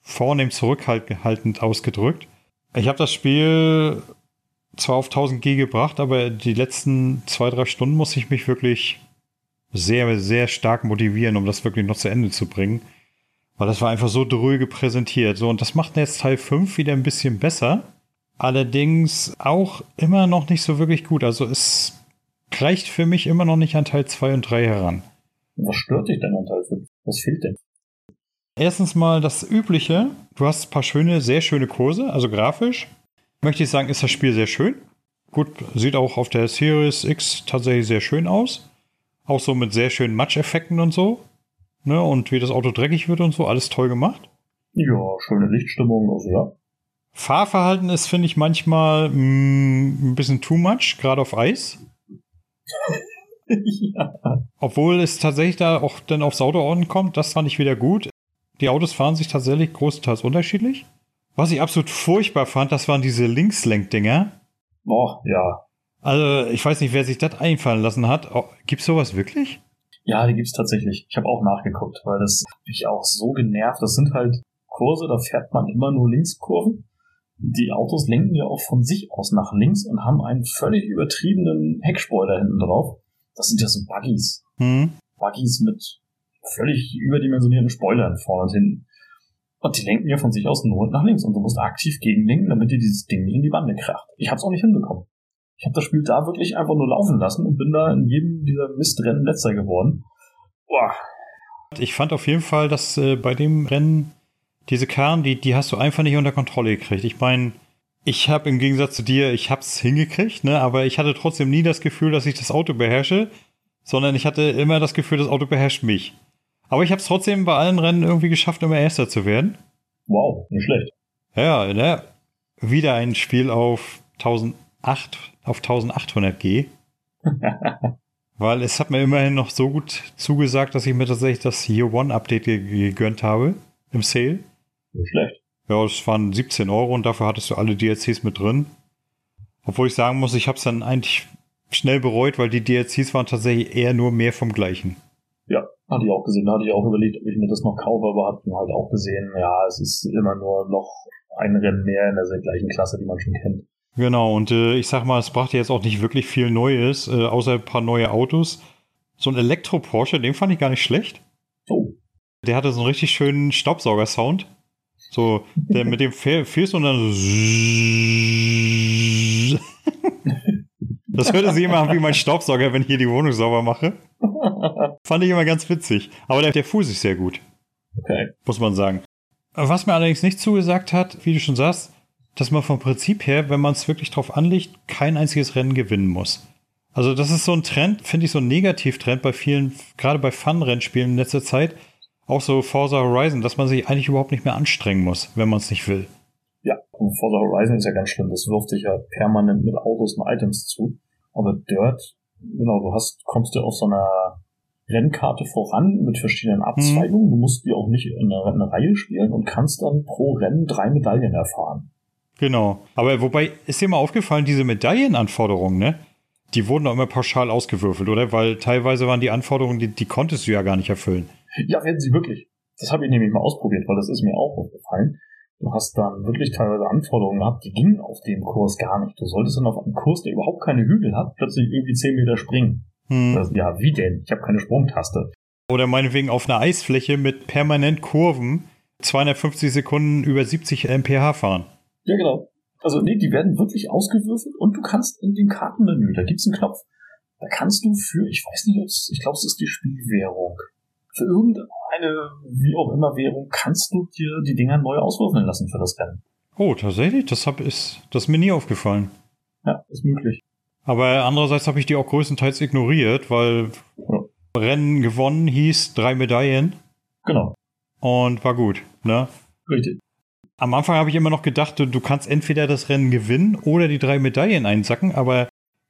vornehm zurückhaltend ausgedrückt. Ich habe das Spiel zwar auf 1000 G gebracht, aber die letzten zwei, drei Stunden muss ich mich wirklich sehr, sehr stark motivieren, um das wirklich noch zu Ende zu bringen. Weil das war einfach so dröge präsentiert. So, und das macht jetzt Teil 5 wieder ein bisschen besser. Allerdings auch immer noch nicht so wirklich gut. Also es reicht für mich immer noch nicht an Teil 2 und 3 heran. Was stört dich denn an Teil 5? Was fehlt denn? Erstens mal das Übliche. Du hast ein paar schöne, sehr schöne Kurse, also grafisch. Möchte ich sagen, ist das Spiel sehr schön. Gut, sieht auch auf der Series X tatsächlich sehr schön aus. Auch so mit sehr schönen Matscheffekten und so. Ne, und wie das Auto dreckig wird und so, alles toll gemacht. Ja, schöne Lichtstimmung, also ja. Fahrverhalten ist, finde ich, manchmal mh, mm, ein bisschen too much, gerade auf Eis. ja. Obwohl es tatsächlich da auch dann aufs Auto ankommt, das fand ich wieder gut. Die Autos fahren sich tatsächlich großteils unterschiedlich. Was ich absolut furchtbar fand, das waren diese Linkslenkdinger. Oh, ja. Also, ich weiß nicht, wer sich das einfallen lassen hat. Oh, gibt's sowas wirklich? Ja, die gibt's tatsächlich. Ich habe auch nachgeguckt, weil das mich auch so genervt. Das sind halt Kurse, da fährt man immer nur Linkskurven. Die Autos lenken ja auch von sich aus nach links und haben einen völlig übertriebenen Heckspoiler hinten drauf. Das sind ja so Buggies. Hm. Buggies mit völlig überdimensionierten Spoilern vorne und hinten. Und die lenken ja von sich aus nur nach links und du musst aktiv gegenlenken, damit dir dieses Ding nicht in die Bande kracht. Ich hab's auch nicht hinbekommen. Ich habe das Spiel da wirklich einfach nur laufen lassen und bin da in jedem dieser Mistrennen letzter geworden. Boah. Ich fand auf jeden Fall, dass äh, bei dem Rennen diese Karren, die, die hast du einfach nicht unter Kontrolle gekriegt. Ich meine, ich habe im Gegensatz zu dir, ich hab's hingekriegt, ne, aber ich hatte trotzdem nie das Gefühl, dass ich das Auto beherrsche, sondern ich hatte immer das Gefühl, das Auto beherrscht mich. Aber ich habe es trotzdem bei allen Rennen irgendwie geschafft, immer Erster zu werden. Wow, nicht schlecht. Ja, ne? Wieder ein Spiel auf 1008, auf 1800 G. Weil es hat mir immerhin noch so gut zugesagt, dass ich mir tatsächlich das Year One Update gegönnt habe im Sale. Nicht schlecht. Ja, es waren 17 Euro und dafür hattest du alle DLCs mit drin. Obwohl ich sagen muss, ich habe es dann eigentlich schnell bereut, weil die DLCs waren tatsächlich eher nur mehr vom Gleichen. Ja, hatte ich auch gesehen. Da hatte ich auch überlegt, ob ich mir das noch kaufe, aber habe halt auch gesehen, ja, es ist immer nur noch ein Rennen mehr in der gleichen Klasse, die man schon kennt. Genau, und äh, ich sag mal, es brachte jetzt auch nicht wirklich viel Neues, äh, außer ein paar neue Autos. So ein Elektro-Porsche, den fand ich gar nicht schlecht. Oh. Der hatte so einen richtig schönen Staubsauger-Sound. So, der mit dem fährst und dann so Das hört sich immer an wie mein Staubsauger, wenn ich hier die Wohnung sauber mache. Fand ich immer ganz witzig. Aber der, der fuhr sich sehr gut. Okay. Muss man sagen. Was mir allerdings nicht zugesagt hat, wie du schon sagst, dass man vom Prinzip her, wenn man es wirklich drauf anlegt, kein einziges Rennen gewinnen muss. Also das ist so ein Trend, finde ich so ein Negativtrend bei vielen, gerade bei Fun-Rennspielen in letzter Zeit, auch so Forza Horizon, dass man sich eigentlich überhaupt nicht mehr anstrengen muss, wenn man es nicht will. Ja, und Forza Horizon ist ja ganz schlimm, das wirft dich ja permanent mit Autos und Items zu. Aber Dirt, genau, du hast, kommst du auf so einer Rennkarte voran mit verschiedenen Abzweigungen. Mhm. Du musst die auch nicht in einer, in einer Reihe spielen und kannst dann pro Rennen drei Medaillen erfahren. Genau. Aber wobei, ist dir mal aufgefallen, diese Medaillenanforderungen, ne? Die wurden auch immer pauschal ausgewürfelt, oder? Weil teilweise waren die Anforderungen, die, die konntest du ja gar nicht erfüllen. Ja, werden sie wirklich. Das habe ich nämlich mal ausprobiert, weil das ist mir auch aufgefallen. Du hast dann wirklich teilweise Anforderungen gehabt, die gingen auf dem Kurs gar nicht. Du solltest dann auf einem Kurs, der überhaupt keine Hügel hat, plötzlich irgendwie 10 Meter springen. Hm. Das, ja, wie denn? Ich habe keine Sprungtaste. Oder meinetwegen auf einer Eisfläche mit permanent Kurven 250 Sekunden über 70 mph fahren. Ja, genau. Also nee, die werden wirklich ausgewürfelt und du kannst in dem Kartenmenü, da gibt's einen Knopf, da kannst du für, ich weiß nicht, ich glaube, es ist die Spielwährung, für irgendeine, wie auch immer Währung, kannst du dir die Dinger neu auswürfeln lassen für das Rennen. Oh, tatsächlich? Das, hab, ist, das ist mir nie aufgefallen. Ja, ist möglich. Aber andererseits habe ich die auch größtenteils ignoriert, weil ja. Rennen gewonnen hieß drei Medaillen. Genau. Und war gut, ne? Richtig. Am Anfang habe ich immer noch gedacht, du kannst entweder das Rennen gewinnen oder die drei Medaillen einsacken, aber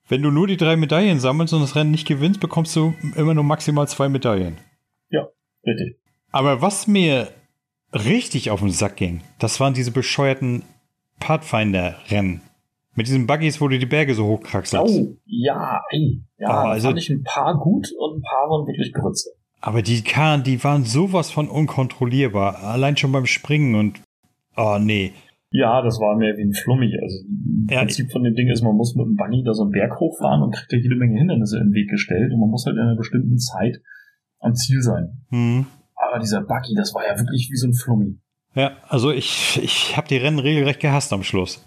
wenn du nur die drei Medaillen sammelst und das Rennen nicht gewinnst, bekommst du immer nur maximal zwei Medaillen. Richtig. Aber was mir richtig auf den Sack ging, das waren diese bescheuerten Pathfinder-Rennen. Mit diesen Buggies, wo du die Berge so hochkraxelst. Oh, ja, ey. Ja, oh, also, fand ich ein paar gut und ein paar waren wirklich Grütze. Aber die Karren, die waren sowas von unkontrollierbar. Allein schon beim Springen und Oh, nee. Ja, das war mehr wie ein Flummi. Also im ja, Prinzip von dem Ding ist, man muss mit dem Bunny da so einen Berg hochfahren und kriegt da jede Menge Hindernisse im Weg gestellt und man muss halt in einer bestimmten Zeit am Ziel sein. Mhm. Aber dieser Buggy, das war ja wirklich wie so ein Flummi. Ja, also ich, ich habe die Rennen regelrecht gehasst am Schluss.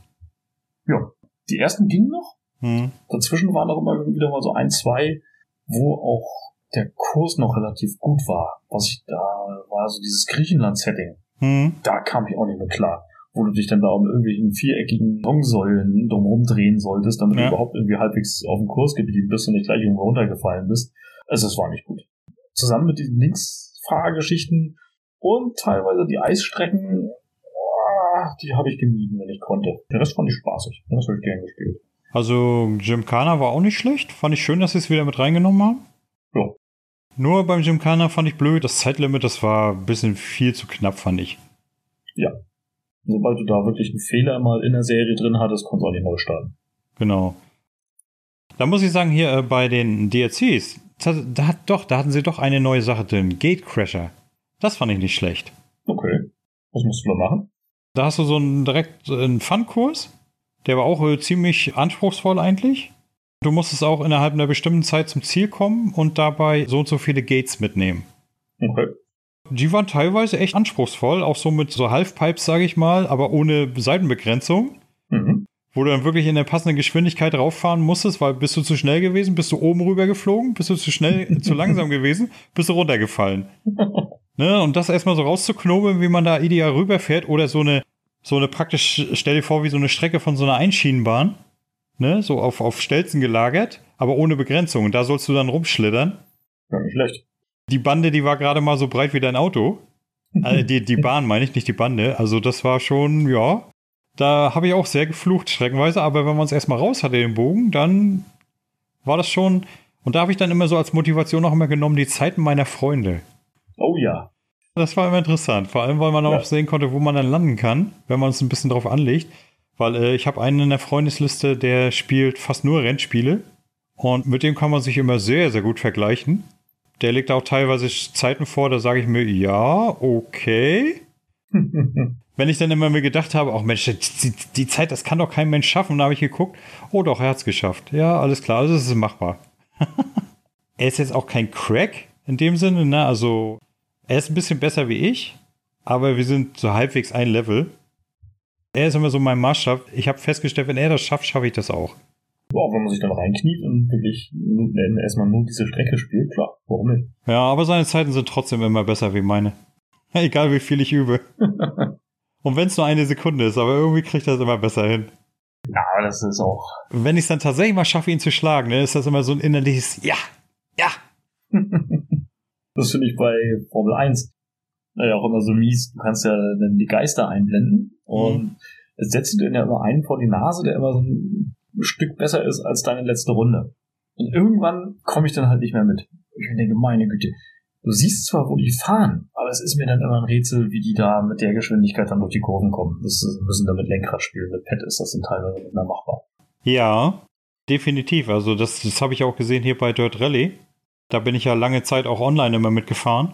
Ja, die ersten gingen noch. Mhm. Dazwischen waren auch immer wieder mal so ein, zwei, wo auch der Kurs noch relativ gut war. Was ich da war, so dieses Griechenland-Setting. Hm. Da kam ich auch nicht mehr klar. Wo du dich dann da um irgendwelchen viereckigen Longsäulen drumherum drehen solltest, damit ja. du überhaupt irgendwie halbwegs auf dem Kurs geblieben bist und nicht gleich irgendwo runtergefallen bist. Also es war nicht gut. Zusammen mit diesen Linksfahrgeschichten und teilweise die Eisstrecken, die habe ich gemieden, wenn ich konnte. Der Rest fand ich spaßig. Das habe ich gern gespielt. Also Gymkhana war auch nicht schlecht. Fand ich schön, dass sie es wieder mit reingenommen haben. Ja. Nur beim Gymkhana fand ich blöd, das Zeitlimit, das war ein bisschen viel zu knapp, fand ich. Ja. Sobald du da wirklich einen Fehler mal in der Serie drin hattest, konntest du auch nicht neu starten. Genau. Da muss ich sagen, hier äh, bei den DLCs, da, da, hat doch, da hatten sie doch eine neue Sache drin, Gatecrasher. Das fand ich nicht schlecht. Okay. Was musst du da machen? Da hast du so einen direkt einen Fun-Kurs. Der war auch äh, ziemlich anspruchsvoll eigentlich. Du musstest auch innerhalb einer bestimmten Zeit zum Ziel kommen und dabei so und so viele Gates mitnehmen. Okay. Die waren teilweise echt anspruchsvoll, auch so mit so Halfpipes, sage ich mal, aber ohne Seitenbegrenzung. Wo du dann wirklich in der passenden Geschwindigkeit rauffahren musstest, weil bist du zu schnell gewesen, bist du oben rüber geflogen, bist du zu schnell, zu langsam gewesen, bist du runtergefallen. ne? Und das erstmal so rauszuknobeln, wie man da ideal rüberfährt oder so eine, so eine praktisch, stell dir vor, wie so eine Strecke von so einer Einschienenbahn ne, so auf, auf Stelzen gelagert, aber ohne Begrenzung. Und da sollst du dann rumschlittern. Ja, nicht schlecht. Die Bande, die war gerade mal so breit wie dein Auto. Also die, die Bahn meine ich, nicht die Bande. Also das war schon, ja, da habe ich auch sehr geflucht streckenweise, aber wenn man es erstmal raus hatte, den Bogen, dann war das schon, und da habe ich dann immer so als Motivation auch immer genommen, die Zeiten meiner Freunde. Oh ja. Das war immer interessant, vor allem, weil man ja. auch sehen konnte, wo man dann landen kann, wenn man es ein bisschen drauf anlegt. Weil äh, ich habe einen in der Freundesliste, der spielt fast nur Rennspiele. Und mit dem kann man sich immer sehr, sehr gut vergleichen. Der legt auch teilweise Zeiten vor, da sage ich mir, ja, okay. Wenn ich dann immer mir gedacht habe, auch Mensch, die, die, Zeit, das kann doch kein Mensch schaffen, da habe ich geguckt, oh doch, er hat es geschafft. Ja, alles klar, also es ist machbar. er ist jetzt auch kein Crack in dem Sinne, ne? Also, er ist ein bisschen besser wie ich, aber wir sind so halbwegs ein Level. Er ist immer so mein Maßstab. Ich habe festgestellt, wenn er das schafft, schaffe ich das auch. Ja, wenn man sich dann reinkniet und wirklich erstmal nur diese Strecke spielt, klar, warum nicht? Ja, aber seine Zeiten sind trotzdem immer besser wie meine. Egal wie viel ich übe. und wenn es nur eine Sekunde ist, aber irgendwie kriegt er es immer besser hin. Ja, das ist auch. Wenn ich es dann tatsächlich mal schaffe, ihn zu schlagen, ne, ist das immer so ein innerliches Ja, ja. das finde ich bei Formel 1 naja auch immer so mies. Du kannst ja dann die Geister einblenden und mhm. es setzt dir ja immer einen vor die Nase, der immer so ein Stück besser ist als deine letzte Runde. Und irgendwann komme ich dann halt nicht mehr mit. Ich denke, meine Güte, du siehst zwar, wo die fahren, aber es ist mir dann immer ein Rätsel, wie die da mit der Geschwindigkeit dann durch die Kurven kommen. Das müssen da mit Lenkrad spielen. Mit Pad ist das dann teilweise mehr machbar. Ja, definitiv. Also das, das habe ich auch gesehen hier bei Dirt Rally. Da bin ich ja lange Zeit auch online immer mitgefahren.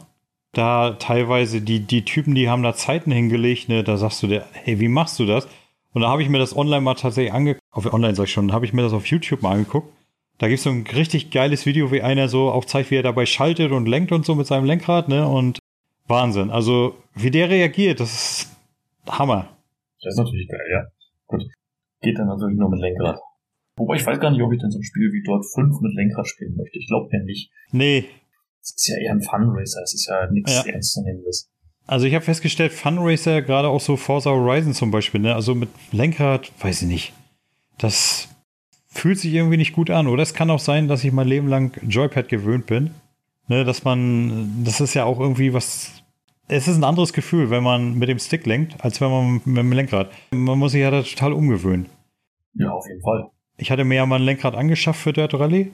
Da teilweise die, die Typen, die haben da Zeiten hingelegt, ne, da sagst du dir, hey, wie machst du das? Und da habe ich mir das online mal tatsächlich angeguckt, auf online sag ich schon, habe ich mir das auf YouTube mal angeguckt. Da gibt es so ein richtig geiles Video, wie einer so auch zeigt, wie er dabei schaltet und lenkt und so mit seinem Lenkrad, ne? Und Wahnsinn. Also, wie der reagiert, das ist Hammer. Das ist natürlich geil, ja. Gut. Geht dann natürlich nur mit Lenkrad. Wobei ich weiß gar nicht, ob ich denn so ein Spiel wie dort 5 mit Lenkrad spielen möchte. Ich glaube ja nicht. Nee. Es ist ja eher ein Funracer, es ist ja nichts ja. Ernstzunehmendes. Also ich habe festgestellt, Funracer, gerade auch so Forza Horizon zum Beispiel, ne? also mit Lenkrad, weiß ich nicht. Das fühlt sich irgendwie nicht gut an. Oder es kann auch sein, dass ich mein Leben lang Joypad gewöhnt bin. Ne, dass man, das ist ja auch irgendwie was. Es ist ein anderes Gefühl, wenn man mit dem Stick lenkt, als wenn man mit dem Lenkrad. Man muss sich ja da total umgewöhnen. Ja, auf jeden Fall. Ich hatte mir ja mal ein Lenkrad angeschafft für Dirt Rally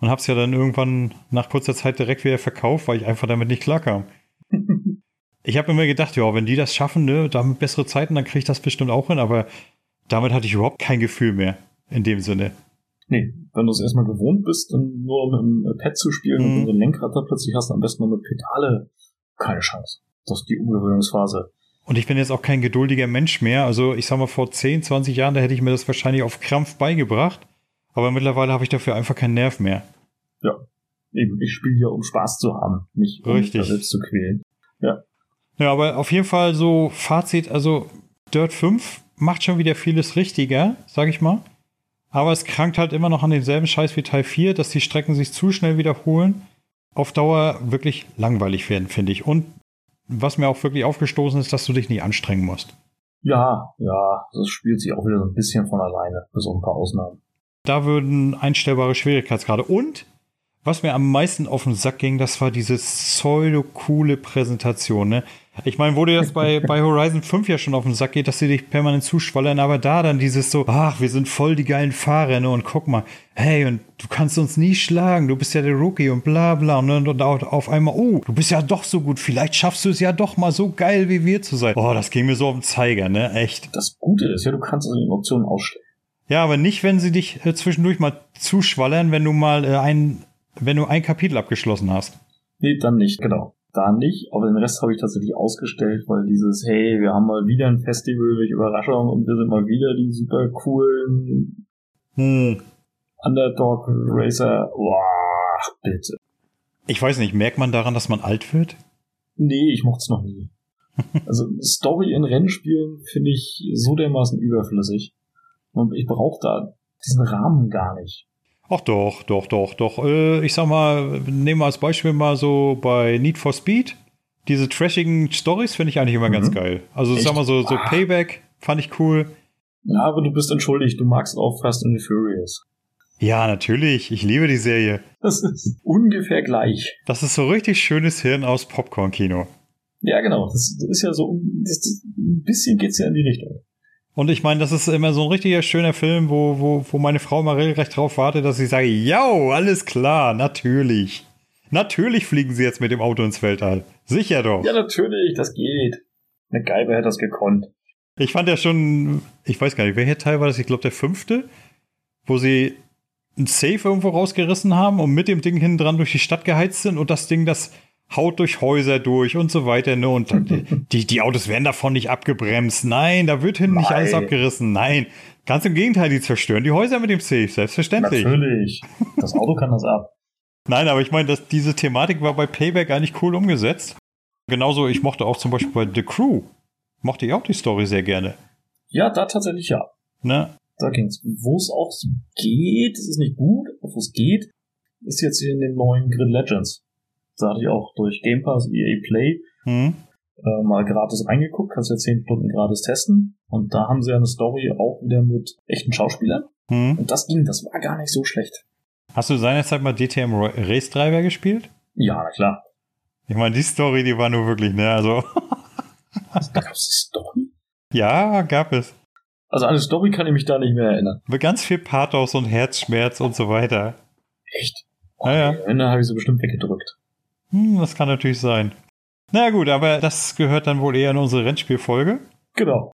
und habe es ja dann irgendwann nach kurzer Zeit direkt wieder verkauft, weil ich einfach damit nicht klarkam. ich habe mir gedacht, ja, wenn die das schaffen, ne, damit bessere Zeiten, dann kriege ich das bestimmt auch hin, aber damit hatte ich überhaupt kein Gefühl mehr in dem Sinne. Nee, wenn du es erstmal gewohnt bist, dann nur mit dem Pad zu spielen mhm. und so ein Lenkrad da plötzlich hast, am besten nur mit Pedale, keine Chance. Das ist die Umgewöhnungsphase. Und ich bin jetzt auch kein geduldiger Mensch mehr. Also ich sag mal, vor 10, 20 Jahren, da hätte ich mir das wahrscheinlich auf Krampf beigebracht. Aber mittlerweile habe ich dafür einfach keinen Nerv mehr. Ja, eben. Ich spiele hier, um Spaß zu haben, nicht um Richtig. mich selbst zu quälen. Ja. Ja, aber auf jeden Fall so Fazit, also Dirt 5 macht schon wieder vieles richtiger, sag ich mal. Aber es krankt halt immer noch an denselben Scheiß wie Teil 4, dass die Strecken sich zu schnell wiederholen. Auf Dauer wirklich langweilig werden, finde ich. Und was mir auch wirklich aufgestoßen ist, dass du dich nicht anstrengen musst. Ja, ja, das spielt sich auch wieder so ein bisschen von alleine, bis auf ein paar Ausnahmen. Da würden einstellbare Schwierigkeitsgrade. Und was mir am meisten auf den Sack ging, das war diese pseudo-coole Präsentation. Ne? Ich meine, wo dir das bei, bei Horizon 5 ja schon auf den Sack geht, dass sie dich permanent zuschwallern, aber da dann dieses so, ach, wir sind voll die geilen Fahrer, ne? Und guck mal, hey, und du kannst uns nie schlagen, du bist ja der Rookie und bla bla. Ne? Und, und auf einmal, oh, du bist ja doch so gut, vielleicht schaffst du es ja doch mal so geil wie wir zu sein. Oh, das ging mir so auf den Zeiger, ne? Echt. Das Gute ist ja, du kannst also die Optionen ausstellen. Ja, aber nicht, wenn sie dich äh, zwischendurch mal zuschwallern, wenn du mal äh, ein, wenn du ein Kapitel abgeschlossen hast. Nee, dann nicht, genau da nicht, aber den Rest habe ich tatsächlich ausgestellt, weil dieses, hey, wir haben mal wieder ein Festival durch Überraschung und wir sind mal wieder die super coolen hm. Underdog Racer, boah, bitte. Ich weiß nicht, merkt man daran, dass man alt wird? Nee, ich mochte es noch nie. also Story in Rennspielen finde ich so dermaßen überflüssig. Und ich brauche da diesen Rahmen gar nicht. Ach doch, doch, doch, doch. Äh, ich sag mal, nehmen wir als Beispiel mal so bei Need for Speed. Diese trashigen Stories finde ich eigentlich immer mhm. ganz geil. Also Echt? sag mal so, so ah. Payback fand ich cool. Ja, aber du bist entschuldigt, du magst auch Fast and the Furious. Ja, natürlich. Ich liebe die Serie. Das ist ungefähr gleich. Das ist so richtig schönes Hirn aus Popcorn-Kino. Ja, genau. Das ist ja so, das, das, ein bisschen geht's ja in die Richtung. Und ich meine, das ist immer so ein richtiger schöner Film, wo, wo, wo meine Frau mal regelrecht drauf wartet, dass ich sage, ja, alles klar, natürlich. Natürlich fliegen sie jetzt mit dem Auto ins Weltall. Sicher doch. Ja, natürlich, das geht. Eine Geibe hätte das gekonnt. Ich fand ja schon, ich weiß gar nicht, welcher Teil war das? Ich glaube, der fünfte, wo sie ein Safe irgendwo rausgerissen haben und mit dem Ding hinten dran durch die Stadt geheizt sind und das Ding, das haut durch Häuser durch und so weiter. Ne? Und die, die Autos werden davon nicht abgebremst. Nein, da wird hinten nicht alles abgerissen. Nein, ganz im Gegenteil, die zerstören die Häuser mit dem Safe, selbstverständlich. Natürlich. Das Auto kann das ab. Nein, aber ich meine, diese Thematik war bei Payback eigentlich cool umgesetzt. Genauso, ich mochte auch zum Beispiel bei The Crew, mochte ich auch die Story sehr gerne. Ja, da tatsächlich ja. Ne? Da ging's. Wo es auch geht, es ist nicht gut, aber wo es geht, ist jetzt hier in den neuen Grid Legends. Da hatte ich auch durch Game Pass EA Play mhm. äh, mal gratis reingeguckt, kannst ja 10 Stunden gratis testen. Und da haben sie ja eine Story auch wieder mit echten Schauspielern. Mhm. Und das ging, das war gar nicht so schlecht. Hast du seinerzeit mal DTM Race Driver gespielt? Ja, na klar. Ich meine, die Story, die war nur wirklich, ne, also. da gab es die Story? Ja, gab es. Also an die Story kann ich mich da nicht mehr erinnern. Mit ganz viel Pathos und Herzschmerz und so weiter. Echt? Oh, ja, ja. Am Ende habe ich sie bestimmt weggedrückt. Hm, das kann natürlich sein. Na gut, aber das gehört dann wohl eher in unsere Rennspielfolge. Genau.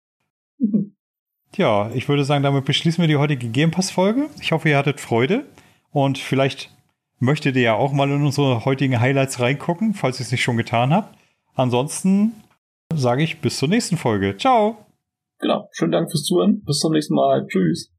Tja, ich würde sagen, damit beschließen wir die heutige Game Pass-Folge. Ich hoffe, ihr hattet Freude und vielleicht möchtet ihr ja auch mal in unsere heutigen Highlights reingucken, falls ihr es nicht schon getan habt. Ansonsten sage ich bis zur nächsten Folge. Ciao. Genau. Schönen Dank fürs Zuhören. Bis zum nächsten Mal. Tschüss.